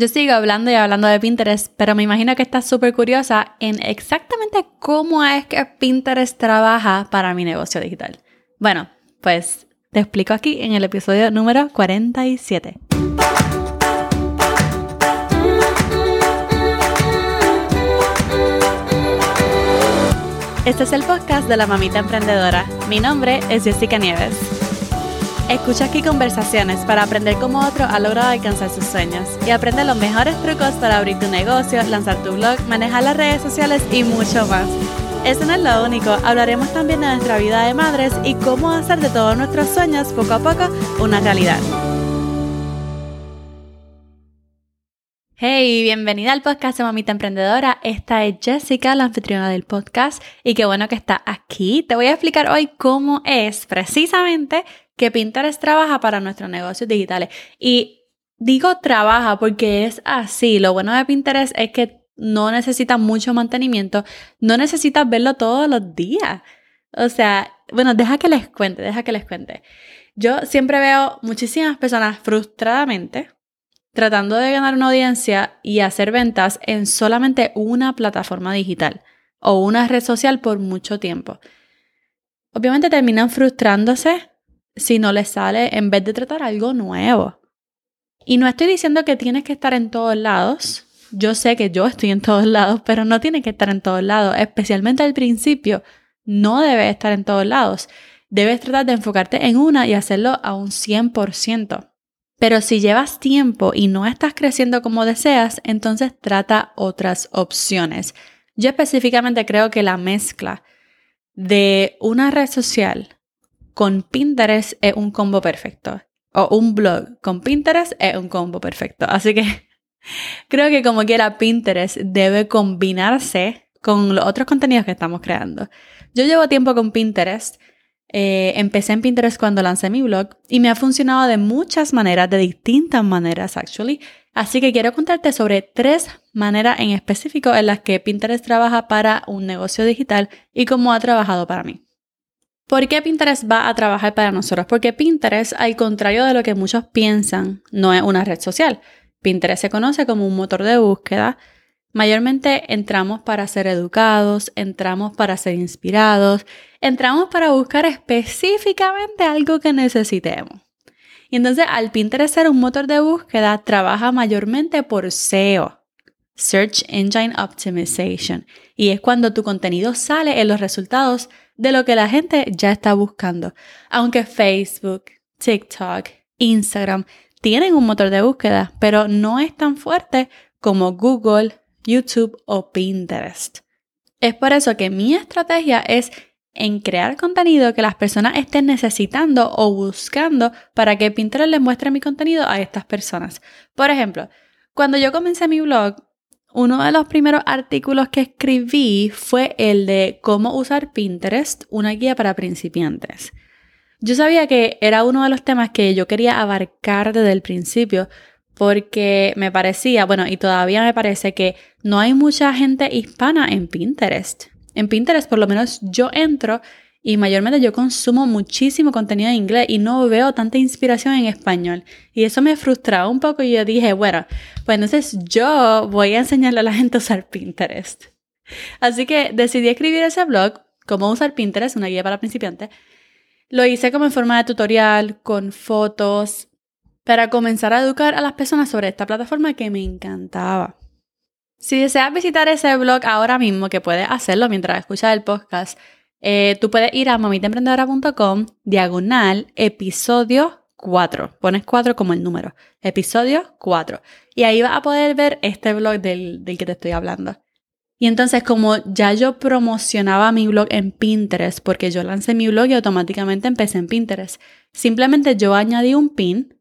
Yo sigo hablando y hablando de Pinterest, pero me imagino que estás súper curiosa en exactamente cómo es que Pinterest trabaja para mi negocio digital. Bueno, pues te explico aquí en el episodio número 47. Este es el podcast de la mamita emprendedora. Mi nombre es Jessica Nieves. Escucha aquí conversaciones para aprender cómo otro ha logrado alcanzar sus sueños y aprende los mejores trucos para abrir tu negocio, lanzar tu blog, manejar las redes sociales y mucho más. Eso no es lo único, hablaremos también de nuestra vida de madres y cómo hacer de todos nuestros sueños poco a poco una realidad. Hey, bienvenida al podcast de Mamita Emprendedora. Esta es Jessica, la anfitriona del podcast, y qué bueno que está aquí. Te voy a explicar hoy cómo es precisamente que Pinterest trabaja para nuestros negocios digitales. Y digo trabaja porque es así. Lo bueno de Pinterest es que no necesita mucho mantenimiento, no necesitas verlo todos los días. O sea, bueno, deja que les cuente, deja que les cuente. Yo siempre veo muchísimas personas frustradamente tratando de ganar una audiencia y hacer ventas en solamente una plataforma digital o una red social por mucho tiempo. Obviamente terminan frustrándose si no les sale en vez de tratar algo nuevo. Y no estoy diciendo que tienes que estar en todos lados. Yo sé que yo estoy en todos lados, pero no tienes que estar en todos lados. Especialmente al principio, no debes estar en todos lados. Debes tratar de enfocarte en una y hacerlo a un 100%. Pero si llevas tiempo y no estás creciendo como deseas, entonces trata otras opciones. Yo específicamente creo que la mezcla de una red social con Pinterest es un combo perfecto. O un blog con Pinterest es un combo perfecto. Así que creo que como quiera Pinterest debe combinarse con los otros contenidos que estamos creando. Yo llevo tiempo con Pinterest. Eh, empecé en Pinterest cuando lancé mi blog y me ha funcionado de muchas maneras, de distintas maneras, actually. Así que quiero contarte sobre tres maneras en específico en las que Pinterest trabaja para un negocio digital y cómo ha trabajado para mí. ¿Por qué Pinterest va a trabajar para nosotros? Porque Pinterest, al contrario de lo que muchos piensan, no es una red social. Pinterest se conoce como un motor de búsqueda. Mayormente entramos para ser educados, entramos para ser inspirados, entramos para buscar específicamente algo que necesitemos. Y entonces al Pinterest ser un motor de búsqueda, trabaja mayormente por SEO, Search Engine Optimization, y es cuando tu contenido sale en los resultados de lo que la gente ya está buscando. Aunque Facebook, TikTok, Instagram tienen un motor de búsqueda, pero no es tan fuerte como Google, YouTube o Pinterest. Es por eso que mi estrategia es en crear contenido que las personas estén necesitando o buscando para que Pinterest les muestre mi contenido a estas personas. Por ejemplo, cuando yo comencé mi blog, uno de los primeros artículos que escribí fue el de cómo usar Pinterest, una guía para principiantes. Yo sabía que era uno de los temas que yo quería abarcar desde el principio porque me parecía, bueno, y todavía me parece que no hay mucha gente hispana en Pinterest. En Pinterest por lo menos yo entro y mayormente yo consumo muchísimo contenido en inglés y no veo tanta inspiración en español. Y eso me frustraba un poco y yo dije, bueno, pues entonces yo voy a enseñarle a la gente a usar Pinterest. Así que decidí escribir ese blog, cómo usar Pinterest, una guía para principiantes. Lo hice como en forma de tutorial, con fotos, para comenzar a educar a las personas sobre esta plataforma que me encantaba. Si deseas visitar ese blog ahora mismo, que puedes hacerlo mientras escuchas el podcast, eh, tú puedes ir a mamitaemprendedora.com, diagonal, episodio 4. Pones 4 como el número. Episodio 4. Y ahí vas a poder ver este blog del, del que te estoy hablando. Y entonces, como ya yo promocionaba mi blog en Pinterest, porque yo lancé mi blog y automáticamente empecé en Pinterest, simplemente yo añadí un pin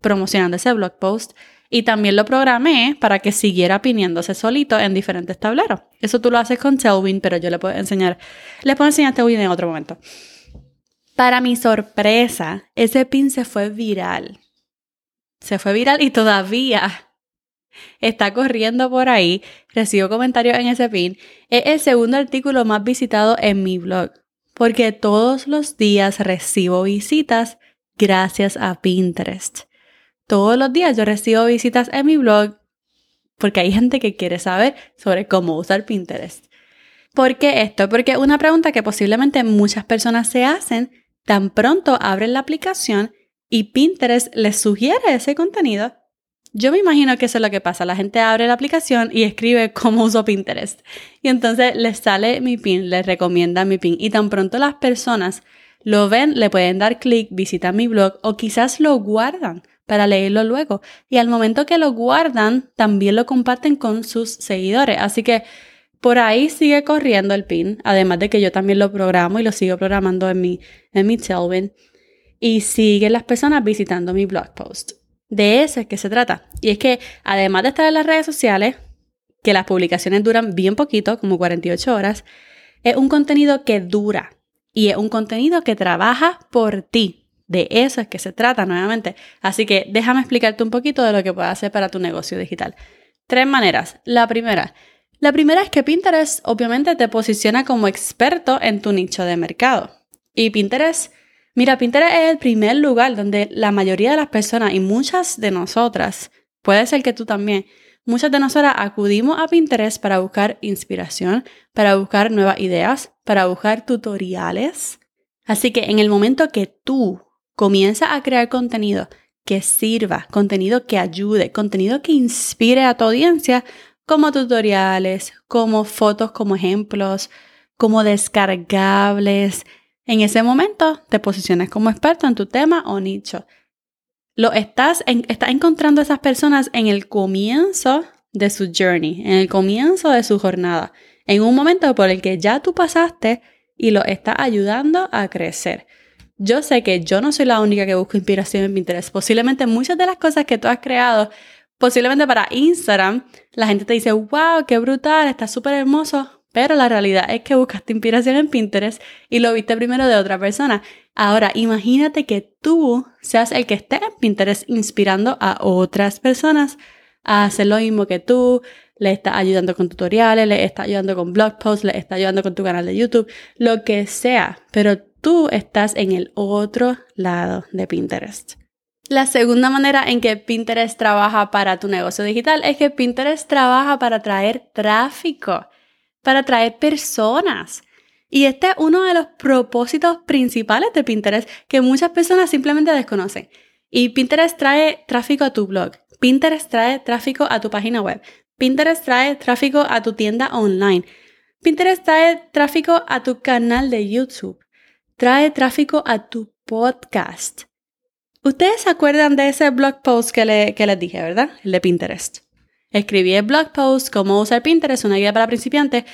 promocionando ese blog post y también lo programé para que siguiera piniéndose solito en diferentes tableros. Eso tú lo haces con Tailwind, pero yo le puedo enseñar, les puedo enseñar Tailwind en otro momento. Para mi sorpresa, ese pin se fue viral. Se fue viral y todavía está corriendo por ahí. Recibo comentarios en ese pin. Es el segundo artículo más visitado en mi blog, porque todos los días recibo visitas gracias a Pinterest. Todos los días yo recibo visitas en mi blog porque hay gente que quiere saber sobre cómo usar Pinterest. ¿Por qué esto? Porque una pregunta que posiblemente muchas personas se hacen tan pronto abren la aplicación y Pinterest les sugiere ese contenido. Yo me imagino que eso es lo que pasa. La gente abre la aplicación y escribe cómo uso Pinterest. Y entonces les sale mi pin, les recomienda mi pin. Y tan pronto las personas lo ven, le pueden dar clic, visitan mi blog o quizás lo guardan para leerlo luego. Y al momento que lo guardan, también lo comparten con sus seguidores. Así que por ahí sigue corriendo el pin, además de que yo también lo programo y lo sigo programando en mi, en mi. Y siguen las personas visitando mi blog post. De eso es que se trata. Y es que además de estar en las redes sociales, que las publicaciones duran bien poquito, como 48 horas, es un contenido que dura y es un contenido que trabaja por ti. De eso es que se trata nuevamente. Así que déjame explicarte un poquito de lo que puedes hacer para tu negocio digital. Tres maneras. La primera. La primera es que Pinterest obviamente te posiciona como experto en tu nicho de mercado. Y Pinterest, mira, Pinterest es el primer lugar donde la mayoría de las personas y muchas de nosotras, puede ser que tú también, muchas de nosotras acudimos a Pinterest para buscar inspiración, para buscar nuevas ideas, para buscar tutoriales. Así que en el momento que tú Comienza a crear contenido que sirva, contenido que ayude, contenido que inspire a tu audiencia, como tutoriales, como fotos como ejemplos, como descargables. En ese momento te posicionas como experto en tu tema o nicho. Lo estás, estás encontrando a esas personas en el comienzo de su journey, en el comienzo de su jornada, en un momento por el que ya tú pasaste y lo estás ayudando a crecer. Yo sé que yo no soy la única que busca inspiración en Pinterest. Posiblemente muchas de las cosas que tú has creado, posiblemente para Instagram, la gente te dice, wow, qué brutal, está súper hermoso. Pero la realidad es que buscaste inspiración en Pinterest y lo viste primero de otra persona. Ahora, imagínate que tú seas el que esté en Pinterest inspirando a otras personas a hacer lo mismo que tú, le estás ayudando con tutoriales, le estás ayudando con blog posts, le estás ayudando con tu canal de YouTube, lo que sea. Pero tú estás en el otro lado de Pinterest. La segunda manera en que Pinterest trabaja para tu negocio digital es que Pinterest trabaja para traer tráfico, para traer personas. Y este es uno de los propósitos principales de Pinterest que muchas personas simplemente desconocen. Y Pinterest trae tráfico a tu blog, Pinterest trae tráfico a tu página web, Pinterest trae tráfico a tu tienda online, Pinterest trae tráfico a tu canal de YouTube trae tráfico a tu podcast. Ustedes se acuerdan de ese blog post que, les dije, ¿verdad? El de Pinterest. Escribí el blog post, cómo usar Pinterest, una guía para principiantes,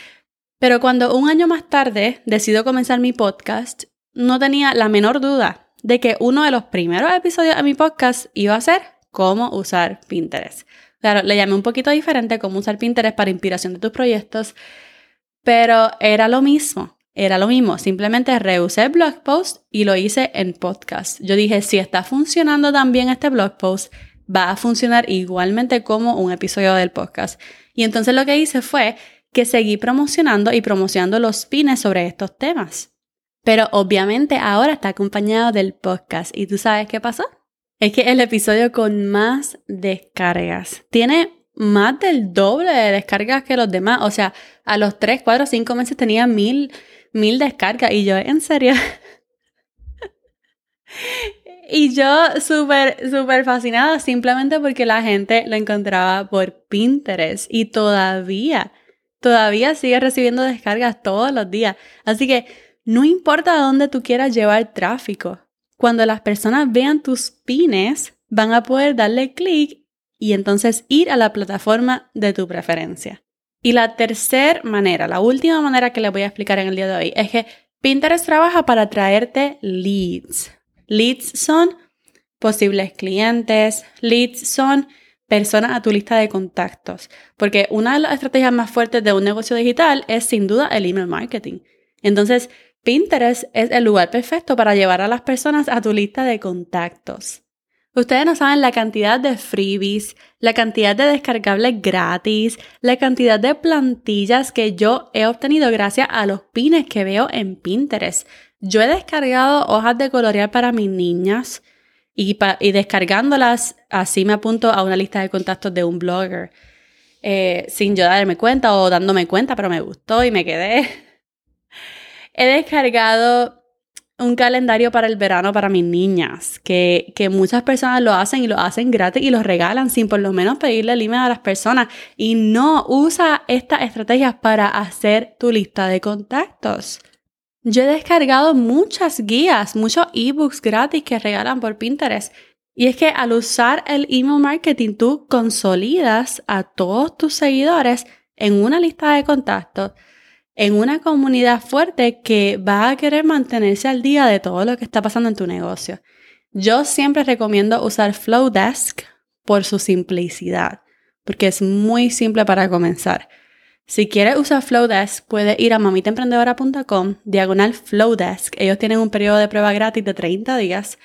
pero cuando un año más tarde decido comenzar mi podcast, no tenía la menor duda de que uno de los primeros episodios de mi podcast iba a ser cómo usar Pinterest. Claro, le llamé un poquito diferente cómo usar Pinterest para inspiración de tus proyectos, pero era lo mismo. Era lo mismo, simplemente reusé el blog post y lo hice en podcast. Yo dije, si está funcionando también este blog post, va a funcionar igualmente como un episodio del podcast. Y entonces lo que hice fue que seguí promocionando y promocionando los pines sobre estos temas. Pero obviamente ahora está acompañado del podcast. ¿Y tú sabes qué pasó? Es que el episodio con más descargas tiene más del doble de descargas que los demás. O sea, a los 3, 4, 5 meses tenía mil mil descargas y yo, en serio. y yo súper, súper fascinada simplemente porque la gente lo encontraba por Pinterest y todavía, todavía sigue recibiendo descargas todos los días. Así que no importa a dónde tú quieras llevar tráfico, cuando las personas vean tus pines, van a poder darle clic y entonces ir a la plataforma de tu preferencia. Y la tercera manera, la última manera que les voy a explicar en el día de hoy, es que Pinterest trabaja para traerte leads. Leads son posibles clientes, leads son personas a tu lista de contactos, porque una de las estrategias más fuertes de un negocio digital es sin duda el email marketing. Entonces, Pinterest es el lugar perfecto para llevar a las personas a tu lista de contactos. Ustedes no saben la cantidad de freebies, la cantidad de descargables gratis, la cantidad de plantillas que yo he obtenido gracias a los pines que veo en Pinterest. Yo he descargado hojas de colorear para mis niñas, y, descargándolas, así me apunto a una lista de contactos de un blogger. Eh, sin yo darme cuenta o dándome cuenta, pero me gustó y me quedé. He descargado un calendario para el verano para mis niñas, que, que, muchas personas lo hacen y lo hacen gratis y lo regalan sin por lo menos pedirle el email a las personas. Y no, usa estas estrategias para hacer tu lista de contactos. Yo he descargado muchas guías, muchos ebooks gratis que regalan por Pinterest. Y es que al usar el email marketing, tú consolidas a todos tus seguidores en una lista de contactos en una comunidad fuerte que va a querer mantenerse al día de todo lo que está pasando en tu negocio. Yo siempre recomiendo usar Flowdesk por su simplicidad, porque es muy simple para comenzar. Si quieres usar Flowdesk, puedes ir a mamitaemprendedora.com, diagonal Flowdesk. Ellos tienen un periodo de prueba gratis de 30 días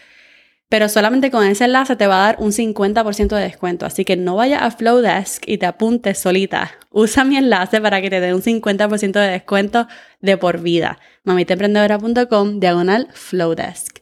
pero solamente con ese enlace te va a dar un 50% de descuento. Así que no vayas a Flowdesk y te apuntes solita. Usa mi enlace para que te dé un 50% de descuento de por vida. mamitaemprendedora.com diagonal Flowdesk.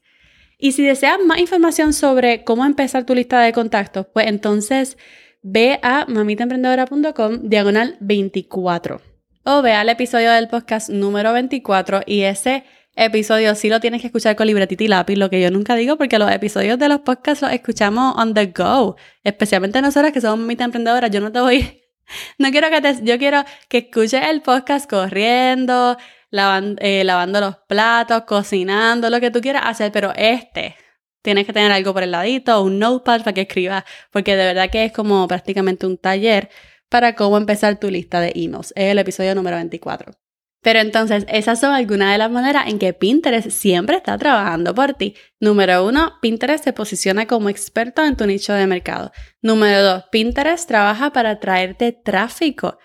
Y si deseas más información sobre cómo empezar tu lista de contactos, pues entonces ve a mamitaemprendedora.com diagonal 24 o ve al episodio del podcast número 24 y ese episodio sí lo tienes que escuchar con libretita y lápiz, lo que yo nunca digo, porque los episodios de los podcasts los escuchamos on the go, especialmente nosotras que somos mitad emprendedoras. Yo no te voy, no quiero que te, yo quiero que escuches el podcast corriendo, eh, lavando los platos, cocinando, lo que tú quieras hacer, pero este tienes que tener algo por el ladito, un notepad para que escribas, porque de verdad que es como prácticamente un taller para cómo empezar tu lista de emails. Es el episodio número 24. Pero entonces, esas son algunas de las maneras en que Pinterest siempre está trabajando por ti. Número uno, Pinterest se posiciona como experto en tu nicho de mercado. Número dos, Pinterest trabaja para traerte tráfico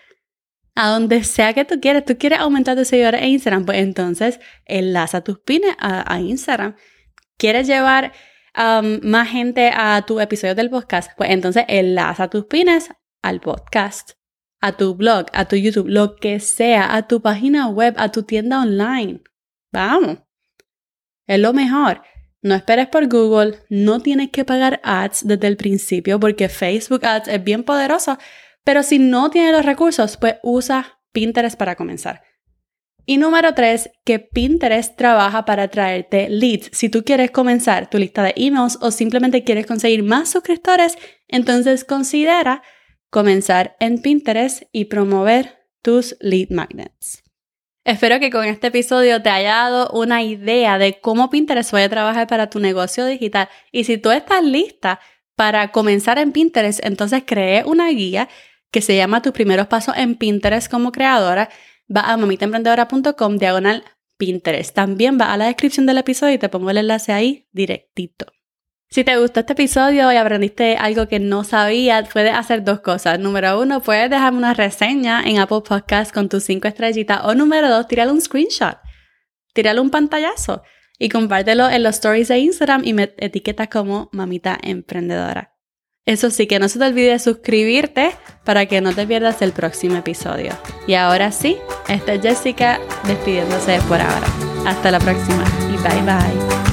a donde sea que tú quieras. Tú quieres aumentar tus seguidores en Instagram, pues entonces enlaza tus pines a, Instagram. ¿Quieres llevar más gente a tu episodio del podcast? Pues entonces enlaza tus pines al podcast a tu blog, a tu YouTube, lo que sea, a tu página web, a tu tienda online. Vamos. Es lo mejor. No esperes por Google, no tienes que pagar ads desde el principio porque Facebook Ads es bien poderoso, pero si no tienes los recursos, pues usa Pinterest para comenzar. Y número tres, que Pinterest trabaja para traerte leads. Si tú quieres comenzar tu lista de emails o simplemente quieres conseguir más suscriptores, entonces considera comenzar en Pinterest y promover tus lead magnets. Espero que con este episodio te haya dado una idea de cómo Pinterest puede trabajar para tu negocio digital. Y si tú estás lista para comenzar en Pinterest, entonces creé una guía que se llama Tus primeros pasos en Pinterest como creadora. Va a mamitaemprendedora.com diagonal Pinterest. También va a la descripción del episodio y te pongo el enlace ahí directito. Si te gustó este episodio y aprendiste algo que no sabías, puedes hacer dos cosas. Número uno, puedes dejarme una reseña en Apple Podcast con tus cinco estrellitas. O número dos, tírale un screenshot. Tírale un pantallazo y compártelo en los stories de Instagram y me etiquetas como mamita emprendedora. Eso sí, que no se te olvide suscribirte para que no te pierdas el próximo episodio. Y ahora sí, esta es Jessica despidiéndose por ahora. Hasta la próxima y bye bye.